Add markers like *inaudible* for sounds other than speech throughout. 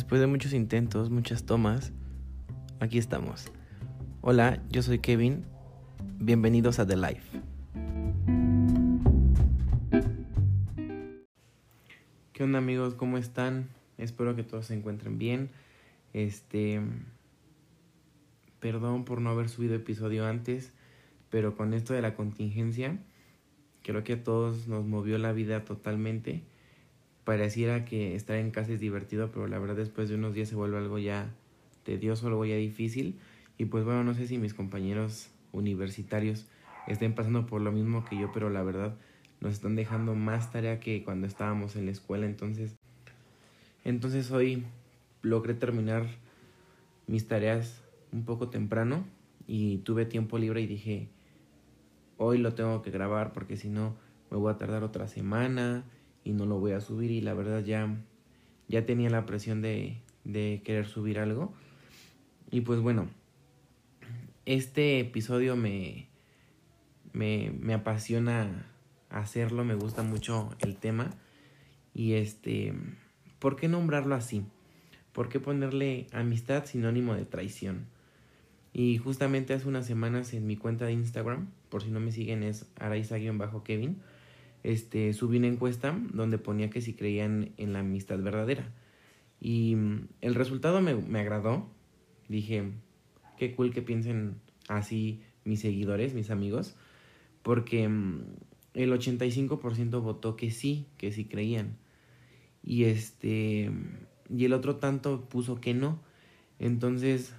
Después de muchos intentos, muchas tomas, aquí estamos. Hola, yo soy Kevin. Bienvenidos a The Life. ¿Qué onda amigos? ¿Cómo están? Espero que todos se encuentren bien. Este perdón por no haber subido episodio antes, pero con esto de la contingencia creo que a todos nos movió la vida totalmente pareciera que estar en casa es divertido, pero la verdad después de unos días se vuelve algo ya tedioso, algo ya difícil. Y pues bueno, no sé si mis compañeros universitarios estén pasando por lo mismo que yo, pero la verdad nos están dejando más tarea que cuando estábamos en la escuela. Entonces, entonces hoy logré terminar mis tareas un poco temprano y tuve tiempo libre y dije, hoy lo tengo que grabar porque si no me voy a tardar otra semana y no lo voy a subir y la verdad ya, ya tenía la presión de, de querer subir algo. Y pues bueno, este episodio me, me, me apasiona hacerlo, me gusta mucho el tema. Y este, ¿por qué nombrarlo así? ¿Por qué ponerle amistad sinónimo de traición? Y justamente hace unas semanas en mi cuenta de Instagram, por si no me siguen es araiza-kevin, este, subí una encuesta donde ponía que si creían en la amistad verdadera. Y mm, el resultado me, me agradó. Dije, qué cool que piensen así mis seguidores, mis amigos, porque mm, el 85% votó que sí, que sí creían. Y este y el otro tanto puso que no. Entonces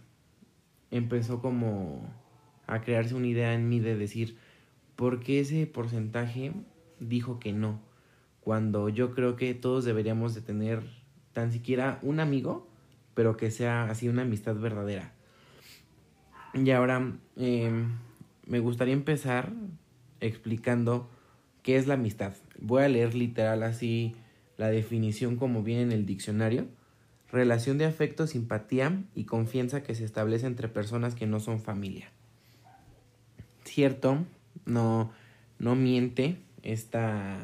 empezó como a crearse una idea en mí de decir, ¿por qué ese porcentaje dijo que no, cuando yo creo que todos deberíamos de tener tan siquiera un amigo, pero que sea así una amistad verdadera. Y ahora em, me gustaría empezar explicando qué es la amistad. Voy a leer literal así la definición como viene en el diccionario. Relación de afecto, simpatía y confianza que se establece entre personas que no son familia. Cierto, no, no miente, esta,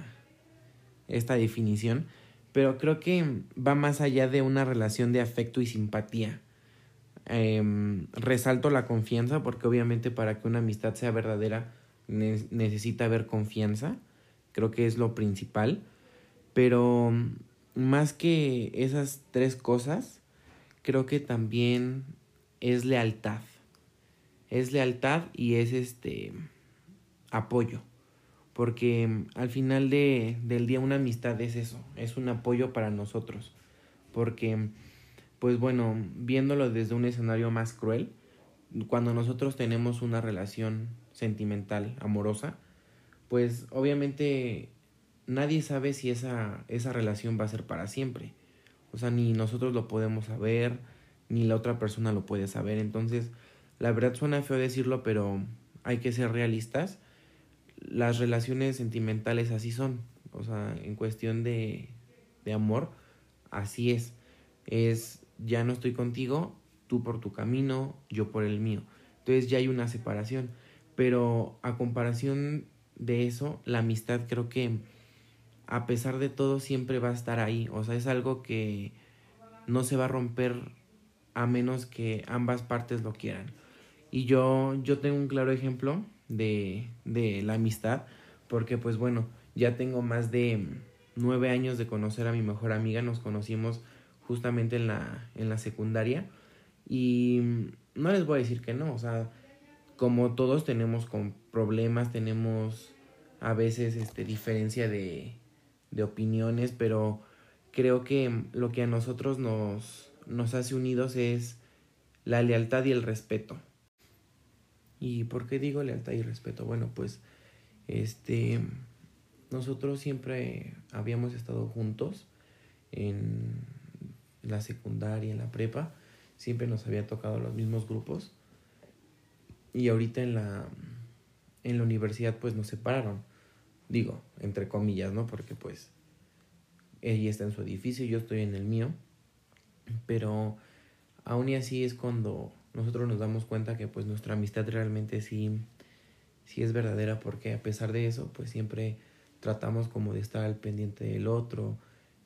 esta definición, pero creo que va más allá de una relación de afecto y simpatía. Em, resalto la confianza porque obviamente para que una amistad sea verdadera necesita haber confianza, creo que es lo principal, pero más que esas tres cosas, creo que también es lealtad. Es lealtad y es este apoyo porque mm, al final de, del día una amistad es eso, es un apoyo para nosotros, porque mm, pues bueno, viéndolo desde un escenario más cruel, cuando nosotros tenemos una relación sentimental, amorosa, pues obviamente nadie sabe si esa, esa relación va a ser para siempre. O sea, ni nosotros lo podemos saber, ni la otra persona lo puede saber. Entonces, la verdad suena feo decirlo, pero hay que ser realistas las relaciones sentimentales así son. O sea, en cuestión de, de amor, así es. Es ya no estoy contigo, tú por tu camino, yo por el mío. Entonces ya hay una separación. Pero a comparación de eso, la amistad creo que a pesar de todo siempre va a estar ahí. O sea, es algo que no se va a romper a menos que ambas partes lo quieran. Y yo, yo tengo un claro ejemplo de, de la amistad, porque pues bueno, ya tengo más de nueve años de conocer a mi mejor amiga, nos conocimos justamente en la, en la secundaria y no les voy a decir que no, o sea, como todos tenemos con problemas, tenemos a veces este, diferencia de, de opiniones, pero creo que lo que a nosotros nos, nos hace unidos es la lealtad y el respeto. ¿Y por qué digo lealtad y respeto? Bueno, pues este nosotros siempre habíamos estado juntos en la secundaria, en la prepa, siempre nos había tocado los mismos grupos y ahorita en la en la universidad pues nos separaron. Digo, entre comillas, ¿no? Porque pues ella está en su edificio, yo estoy en el mío, pero aún y así es cuando nosotros nos damos cuenta que pues nuestra amistad realmente sí, sí es verdadera porque a pesar de eso pues siempre tratamos como de estar al pendiente del otro,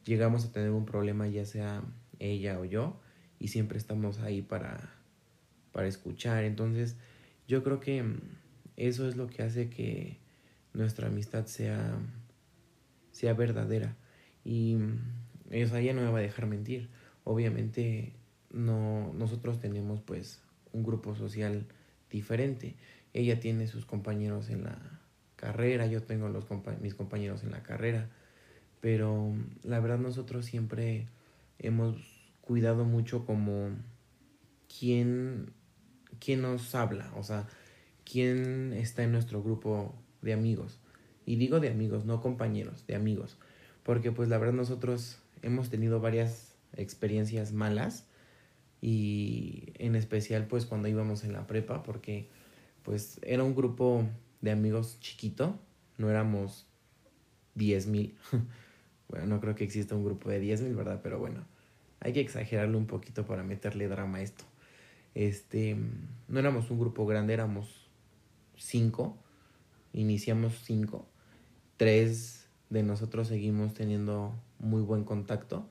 llegamos a tener un problema ya sea ella o yo, y siempre estamos ahí para, para escuchar. Entonces, yo creo que eso es lo que hace que nuestra amistad sea, sea verdadera. Y ella no me va a dejar mentir. Obviamente no, nosotros tenemos pues un grupo social diferente. Ella tiene sus compañeros en la carrera, yo tengo los mis compañeros en la carrera, pero la verdad nosotros siempre hemos cuidado mucho como quién, quién nos habla, o sea, quién está en nuestro grupo de amigos. Y digo de amigos, no compañeros, de amigos. Porque pues la verdad nosotros hemos tenido varias experiencias malas y en especial pues cuando íbamos en la prepa porque pues era un grupo de amigos chiquito, no éramos diez mil. *laughs* bueno, no creo que exista un grupo de diez mil, ¿verdad? Pero bueno, hay que exagerarlo un poquito para meterle drama a esto. Este, no éramos un grupo grande, éramos cinco, iniciamos cinco, tres de nosotros seguimos teniendo muy buen contacto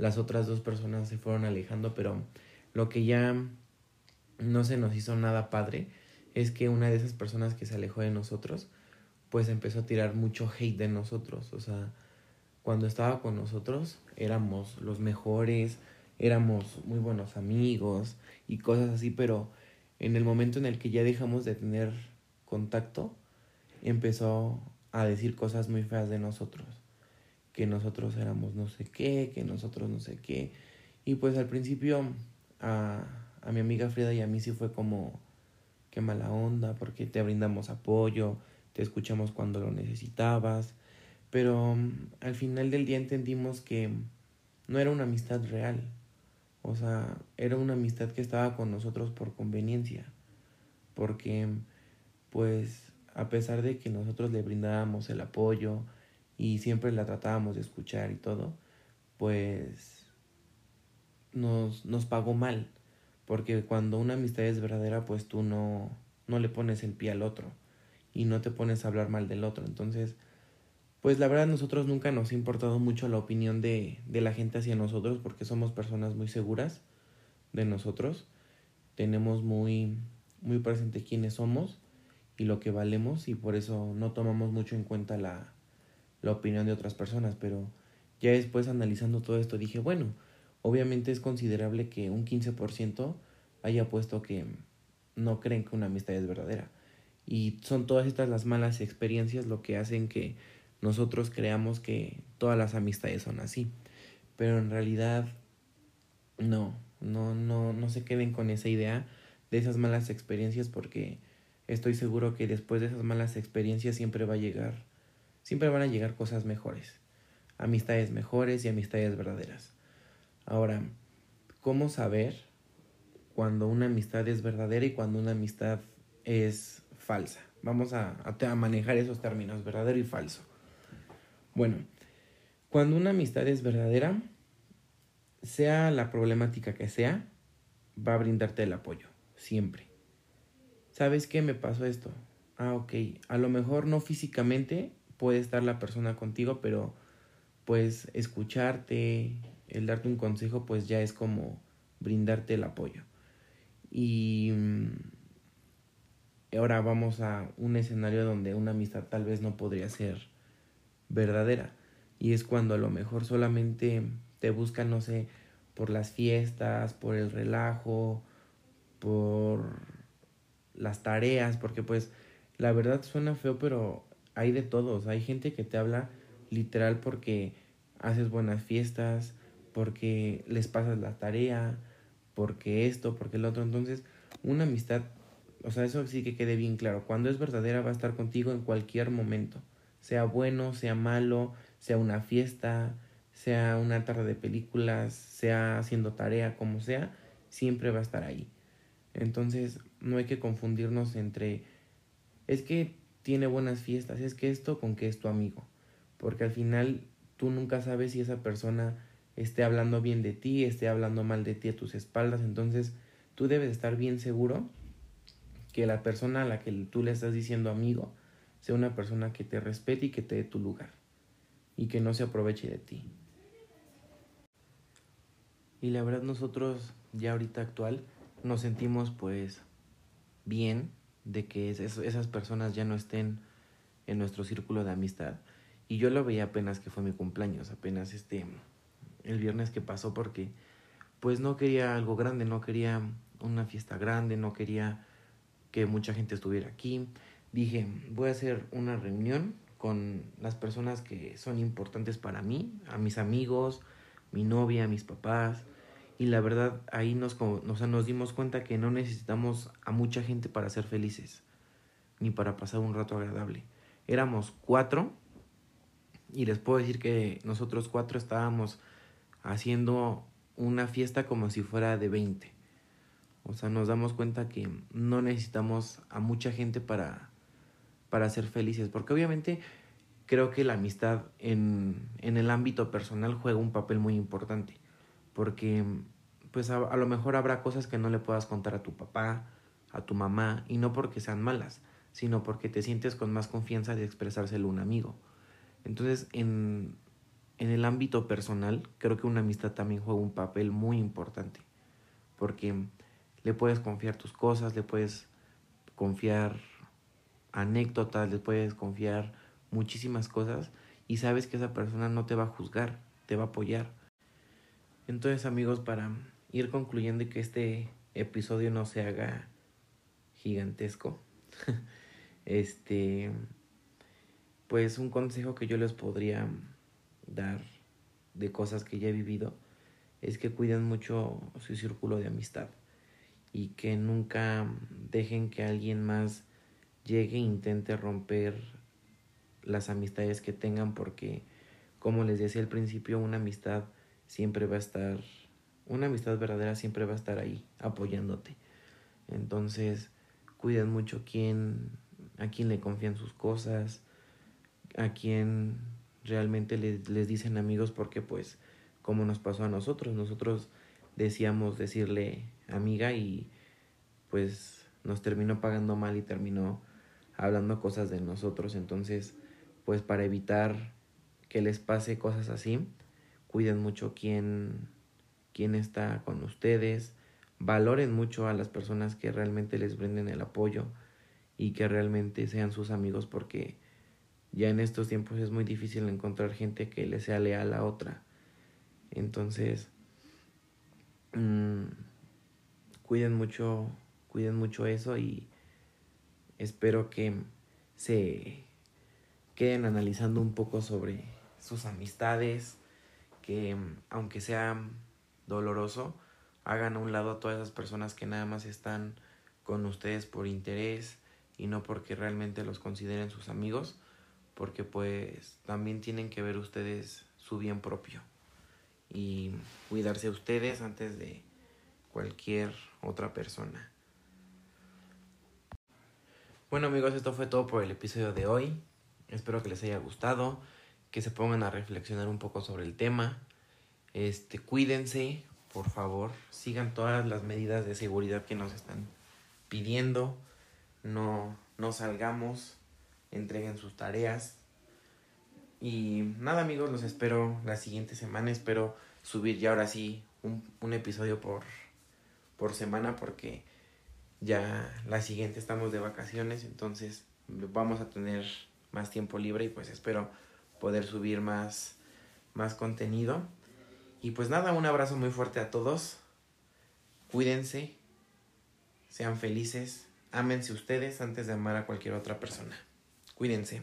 las otras dos personas se fueron alejando, pero lo que ya no se nos hizo nada padre es que una de esas personas que se alejó de nosotros, pues empezó a tirar mucho hate de nosotros. O sea, cuando estaba con nosotros éramos los mejores, éramos muy buenos amigos y cosas así, pero en el momento en el que ya dejamos de tener contacto, empezó a decir cosas muy feas de nosotros que nosotros éramos no sé qué, que nosotros no sé qué. Y pues al principio a, a mi amiga Frida y a mí sí fue como, qué mala onda, porque te brindamos apoyo, te escuchamos cuando lo necesitabas. Pero mm, al final del día entendimos que no era una amistad real. O sea, era una amistad que estaba con nosotros por conveniencia. Porque, pues, a pesar de que nosotros le brindábamos el apoyo, y siempre la tratábamos de escuchar y todo, pues nos, nos pagó mal. Porque cuando una amistad es verdadera, pues tú no, no le pones el pie al otro y no te pones a hablar mal del otro. Entonces, pues la verdad nosotros nunca nos ha importado mucho la opinión de, de la gente hacia nosotros porque somos personas muy seguras de nosotros. Tenemos muy, muy presente quiénes somos y lo que valemos y por eso no tomamos mucho en cuenta la, la opinión de otras personas, pero ya después analizando todo esto dije, bueno, obviamente es considerable que un 15% haya puesto que no creen que una amistad es verdadera. Y son todas estas las malas experiencias lo que hacen que nosotros creamos que todas las amistades son así. Pero en realidad no, no, no, no se queden con esa idea de esas malas experiencias porque estoy seguro que después de esas malas experiencias siempre va a llegar siempre van a llegar cosas mejores, amistades mejores y amistades verdaderas. Ahora, ¿cómo saber cuando una amistad es verdadera y cuando una amistad es falsa? Vamos a, manejar esos términos, verdadero y falso. Bueno, cuando una amistad es verdadera, sea la problemática que sea, va a brindarte el apoyo, siempre. ¿Sabes qué me pasó esto? Ah, ok. A lo mejor no físicamente, puede estar la persona contigo, pero pues escucharte, el darte un consejo, pues ya es como brindarte el apoyo. Y mm, ahora vamos a un escenario donde una amistad tal vez no podría ser verdadera. Y es cuando a lo mejor solamente te buscan, no sé, por las fiestas, por el relajo, por las tareas, porque pues la verdad suena feo, pero hay de todos. Hay gente que te habla literal porque haces buenas fiestas, porque les pasas la tarea, porque esto, porque el otro. Entonces, una amistad, o sea, eso sí que quede bien claro. Cuando es verdadera va a estar contigo en cualquier momento. Sea bueno, sea malo, sea una fiesta, sea una tarde de películas, sea haciendo tarea, como sea, siempre va a estar ahí. Entonces, no hay que confundirnos entre es que tiene buenas fiestas, es que esto con que es tu amigo, porque al final tú nunca sabes si esa persona esté hablando bien de ti, esté hablando mal de ti a tus espaldas, entonces tú debes estar bien seguro que la persona a la que tú le estás diciendo amigo sea una persona que te respete y que te dé tu lugar y que no se aproveche de ti. Y la verdad nosotros ya ahorita actual nos sentimos pues bien de que esas personas ya no estén en nuestro círculo de amistad. Y yo lo veía apenas que fue mi cumpleaños, apenas este el viernes que pasó porque pues no quería algo grande, no quería una fiesta grande, no quería que mucha gente estuviera aquí. Dije, voy a hacer una reunión con las personas que son importantes para mí, a mis amigos, mi novia, mis papás. Y la verdad, ahí nos, nos dimos cuenta que no necesitamos a mucha gente para ser felices, ni para pasar un rato agradable. Éramos cuatro, y les puedo decir que nosotros cuatro estábamos haciendo una fiesta como si fuera de 20. O sea, nos damos cuenta que no necesitamos a mucha gente para, para ser felices, porque obviamente creo que la amistad en, en el ámbito personal juega un papel muy importante, porque pues a, lo mejor habrá cosas que no le puedas contar a tu papá, a tu mamá, y no porque sean malas, sino porque te sientes con más confianza de expresárselo a un amigo. Entonces, en, en el ámbito personal, creo que una amistad también juega un papel muy importante, porque le puedes confiar tus cosas, le puedes confiar anécdotas, le puedes confiar muchísimas cosas y sabes que esa persona no te va a juzgar, te va a apoyar. Entonces amigos, para ir concluyendo y que este episodio no se haga gigantesco, *laughs* este, pues un consejo que yo les podría dar de cosas que ya he vivido es que cuiden mucho su círculo de amistad y que nunca dejen que alguien más llegue e intente romper las amistades que tengan porque como les decía al principio una amistad siempre va a estar una amistad verdadera siempre va a estar ahí apoyándote entonces cuiden mucho quién a quién le confían sus cosas a quién realmente les, les dicen amigos porque pues como nos pasó a nosotros nosotros decíamos decirle amiga y pues nos terminó pagando mal y terminó hablando cosas de nosotros. Entonces, pues para evitar que les pase cosas así, cuiden mucho quién, quién está con ustedes, valoren mucho a las personas que realmente les brinden el apoyo y que realmente sean sus amigos porque ya en estos tiempos es muy difícil encontrar gente que le sea leal a otra. Entonces, mmm, cuiden mucho, cuiden mucho eso y espero que se queden analizando un poco sobre sus amistades, que aunque sea doloroso, hagan a un lado a todas esas personas que nada más están con ustedes por interés y no porque realmente los consideren sus amigos, porque pues también tienen que ver ustedes su bien propio y cuidarse ustedes antes de cualquier otra persona. Bueno amigos, esto fue todo por el episodio de hoy. Espero que les haya gustado, que se pongan a reflexionar un poco sobre el tema. Este, cuídense, por favor, sigan todas las medidas de seguridad que nos están pidiendo. No, no salgamos, entreguen sus tareas. Y nada amigos, los espero la siguiente semana. Espero subir ya ahora sí un, un episodio por por semana porque ya la siguiente estamos de vacaciones, entonces vamos a tener más tiempo libre y pues espero poder subir más, más contenido. Y pues nada, un abrazo muy fuerte a todos. Cuídense, sean felices, ámense ustedes antes de amar a cualquier otra persona. Cuídense.